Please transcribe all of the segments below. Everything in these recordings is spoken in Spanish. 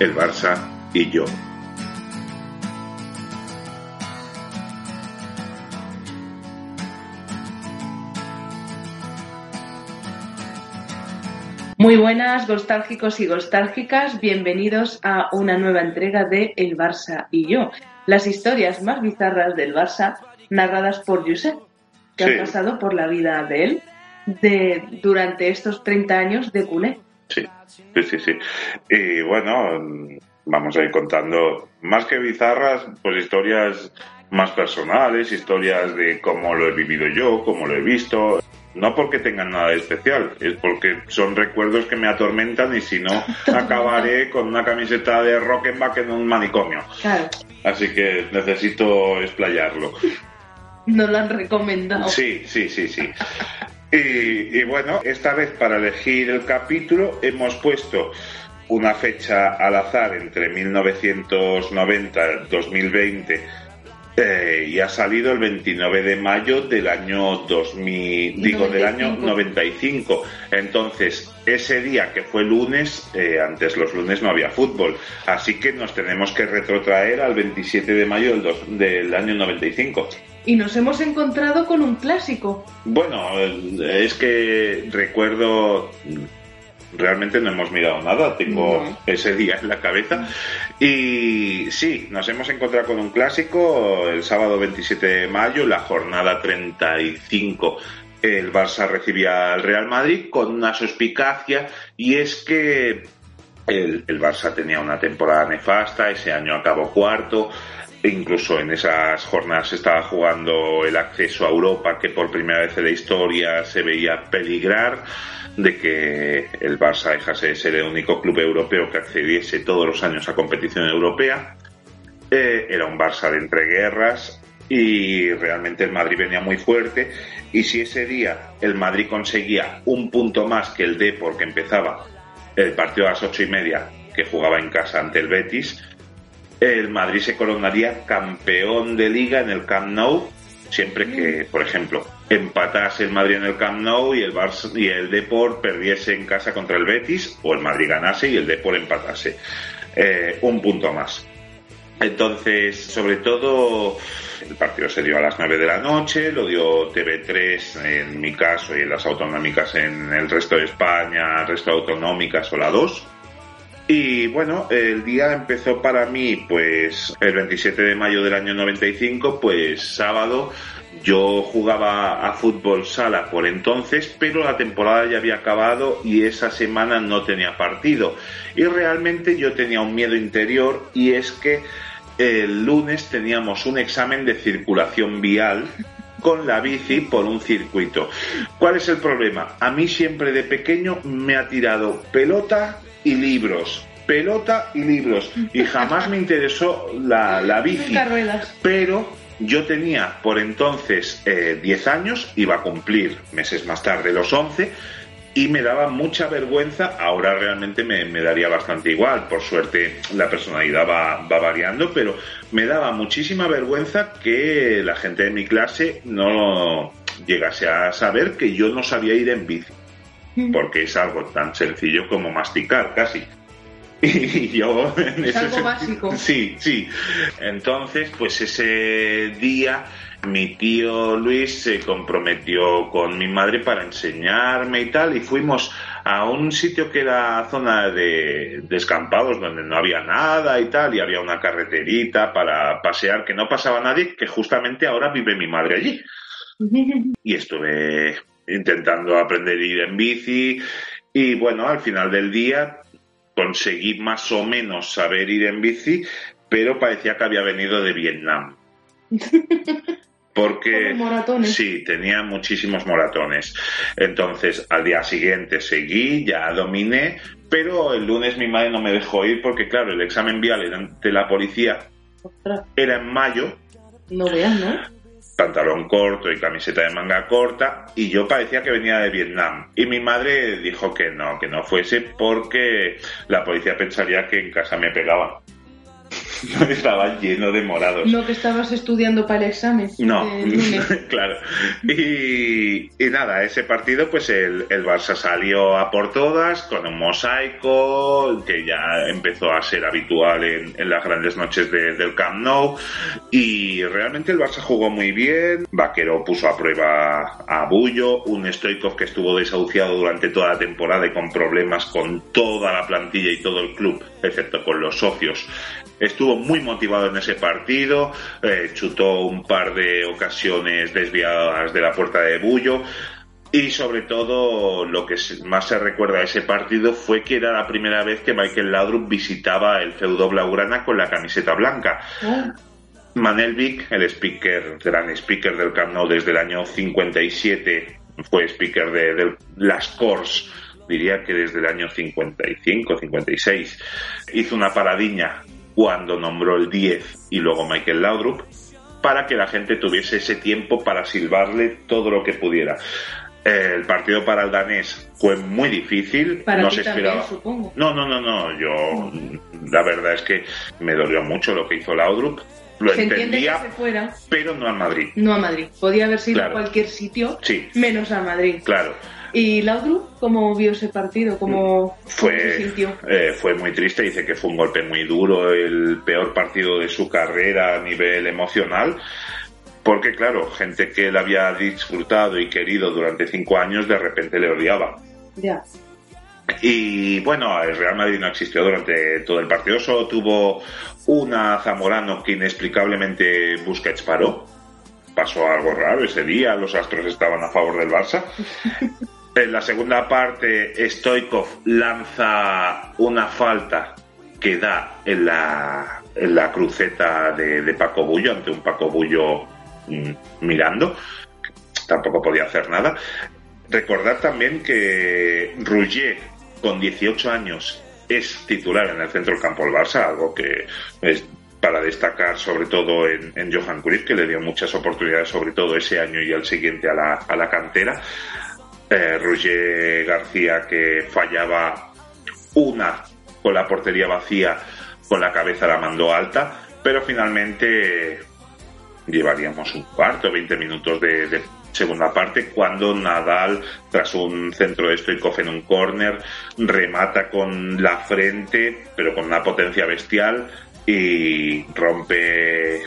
el Barça y yo. Muy buenas, nostálgicos y nostálgicas. Bienvenidos a una nueva entrega de El Barça y yo. Las historias más bizarras del Barça narradas por Josep, que Sí. ha pasado por la vida de él de, durante estos 30 años de culé. Sí, sí, sí, sí. Y bueno, vamos a ir contando más que bizarras, pues historias más personales, historias de cómo lo he vivido yo, cómo lo he visto. No porque tengan nada de especial, es porque son recuerdos que me atormentan y si no, acabaré con una camiseta de Rockenbach en un manicomio. Claro, Así que necesito explayarlo. nos lo han recomendado. Sí, sí, sí, sí. Y, y bueno, esta vez para elegir el capítulo hemos puesto una fecha al azar entre 1990 y 2020 eh, y ha salido el 29 de mayo del año 2000, digo, del año 95. Entonces, ese día que fue lunes, eh, antes los lunes no había fútbol, así que nos tenemos que retrotraer al 27 de mayo del, dos- del año 95. Y nos hemos encontrado con un clásico. Bueno, es que recuerdo, realmente no hemos mirado nada, tengo No. ese día en la cabeza. Y sí, nos hemos encontrado con un clásico el sábado 27 de mayo, la jornada 35. El Barça recibía al Real Madrid con una suspicacia y es que el, el Barça tenía una temporada nefasta, ese año acabó cuarto, incluso en esas jornadas estaba jugando el acceso a Europa, que por primera vez en la historia se veía peligrar de que el Barça dejase de ser el único club europeo que accediese todos los años a competición europea. Eh, era un Barça de entreguerras y realmente el Madrid venía muy fuerte y si ese día el Madrid conseguía un punto más que el D porque empezaba el partido a las ocho y media que jugaba en casa ante el Betis, el Madrid se coronaría campeón de liga en el Camp Nou siempre que, por ejemplo, empatase el Madrid en el Camp Nou y el Barça y el Deport perdiese en casa contra el Betis o el Madrid ganase y el Deport empatase. Eh, un punto más. Entonces, sobre todo, el partido se dio a las 9 de la noche, lo dio TV3 en mi caso y en las autonómicas en el resto de España, el resto de autonómicas o la 2. Y bueno, el día empezó para mí, pues el 27 de mayo del año 95, pues sábado. Yo jugaba a fútbol sala por entonces, pero la temporada ya había acabado y esa semana no tenía partido. Y realmente yo tenía un miedo interior y es que el lunes teníamos un examen de circulación vial con la bici por un circuito. ¿Cuál es el problema? A mí siempre de pequeño me ha tirado pelota y libros. Pelota y libros. Y jamás me interesó la, la bici. Pero yo tenía por entonces eh, 10 años, iba a cumplir meses más tarde los 11, y me daba mucha vergüenza. Ahora realmente me, me daría bastante igual. Por suerte la personalidad va, va variando, pero me daba muchísima vergüenza que la gente de mi clase no llegase a saber que yo no sabía ir en bici. Porque es algo tan sencillo como masticar casi. Y yo en Es ese algo básico. Sí, sí. Entonces, pues ese día mi tío Luis se comprometió con mi madre para enseñarme y tal, y fuimos a un sitio que era zona de descampados donde no había nada y tal, y había una carreterita para pasear que no pasaba nadie, que justamente ahora vive mi madre allí. Y estuve intentando aprender a ir en bici y bueno, al final del día conseguí más o menos saber ir en bici, pero parecía que había venido de Vietnam. Porque moratones. sí, tenía muchísimos moratones. Entonces, al día siguiente seguí, ya dominé, pero el lunes mi madre no me dejó ir porque, claro, el examen vial ante la policía Ostras, era en mayo, no veas, ¿no? Pantalón corto y camiseta de manga corta, y yo parecía que venía de Vietnam. Y mi madre dijo que no, que no fuese porque la policía pensaría que en casa me pegaban. Estaba lleno de morados. No que estabas estudiando para el examen. No, claro. Y, y nada, ese partido, pues el, el Barça salió a por todas con un mosaico que ya empezó a ser habitual en, en las grandes noches de- del Camp Nou. Y realmente el Barça jugó muy bien. Vaquero puso a prueba a Bullo, un Stoikov que estuvo desahuciado durante toda la temporada y con problemas con toda la plantilla y todo el club, excepto con los socios. Estuvo muy motivado en ese partido, eh, chutó un par de ocasiones desviadas de la puerta de Bullo y sobre todo lo que más se recuerda de ese partido fue que era la primera vez que Michael Laudrup visitaba el feudo blaugrana con la camiseta blanca. Oh, Manel Vic, el speaker, gran speaker del Camp Nou desde el año 57, fue speaker de, de las Cors, diría que desde el año 55, 56, hizo una paradiña cuando nombró el 10 y luego Michael Laudrup para que la gente tuviese ese tiempo para silbarle todo lo que pudiera. El partido para el danés fue muy difícil, para no se también, esperaba. supongo. No, no, no, no. Yo, la verdad es que me dolió mucho lo que hizo Laudrup. Lo Se que entendía, se fuera, pero no al Madrid. no a Madrid. Podía haber sido Claro. a cualquier sitio, Sí. menos a Madrid. Claro, ¿Y Laudrup cómo vio ese partido? ¿Cómo, cómo se fue, sintió? eh, fue muy triste. Dice que fue un golpe muy duro, el peor partido de su carrera a nivel emocional. Porque, claro, gente que él había disfrutado y querido durante cinco años, de repente le odiaba. Ya. Y bueno, el Real Madrid no existió durante todo el partido, solo tuvo una Zamorano que inexplicablemente Busquets paró. Pasó algo raro ese día, los astros estaban a favor del Barça. En la segunda parte, Stoikov lanza una falta que da en la, en la cruceta de, de Paco Bullo, ante un Paco Bullo mm, mirando. Tampoco podía hacer nada. Recordar también que Rouget, con 18 años, es titular en el centro del campo del Barça, algo que es para destacar sobre todo en, Johan Cruyff, que le dio muchas oportunidades, sobre todo ese año y el siguiente a la, a la cantera. Eh, García, que fallaba una con la portería vacía, con la cabeza la mandó alta, pero finalmente llevaríamos un cuarto, 20 minutos de, segunda parte, cuando Nadal, tras un centro de Stoikov en un córner, remata con la frente, pero con una potencia bestial, y rompe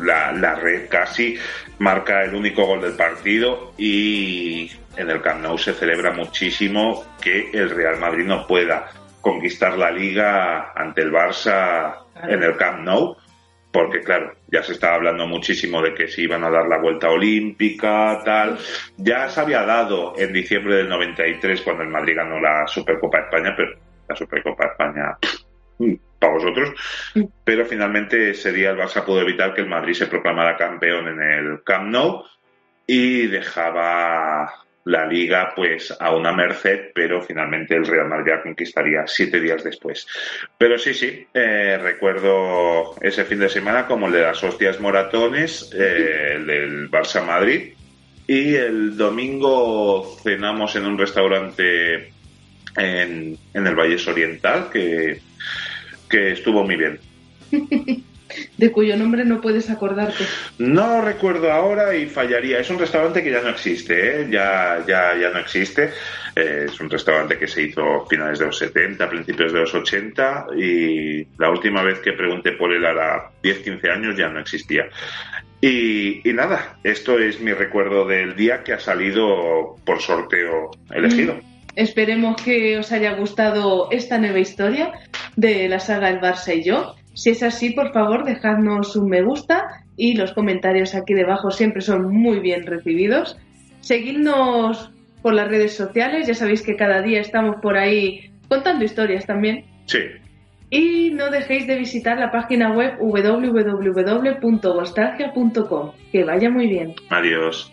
la, la red casi, marca el único gol del partido y en el Camp Nou se celebra muchísimo que el Real Madrid no pueda conquistar la liga ante el Barça en el Camp Nou porque claro, ya se estaba hablando muchísimo de que se iban a dar la vuelta olímpica, tal. Ya se había dado en diciembre del 93 cuando el Madrid ganó la Supercopa de España, pero la Supercopa de España para vosotros, pero finalmente ese día el Barça pudo evitar que el Madrid se proclamara campeón en el Camp Nou y dejaba la liga pues a una merced, pero finalmente el Real Madrid conquistaría siete días después. Pero sí, sí, eh, recuerdo ese fin de semana como el de las hostias moratones, eh, el del Barça Madrid, y el domingo cenamos en un restaurante en, en el Valles Oriental que, que estuvo muy bien. De cuyo nombre no puedes acordarte. No recuerdo ahora y fallaría. Es un restaurante que ya no existe, ¿eh? ya, ya, ya no existe. Eh, es un restaurante que se hizo a finales de los 70, principios de los 80 y la última vez que pregunté por él a 10, 15 años ya no existía. Y, y nada, esto es mi recuerdo del día que ha salido por sorteo elegido. Esperemos que os haya gustado esta nueva historia de la saga El Barça y yo. Si es así, por favor, dejadnos un me gusta y los comentarios aquí debajo siempre son muy bien recibidos. Seguidnos por las redes sociales, ya sabéis que cada día estamos por ahí contando historias también. Sí, Y no dejéis de visitar la página web www.vostalgia.com. Que vaya muy bien. Adiós.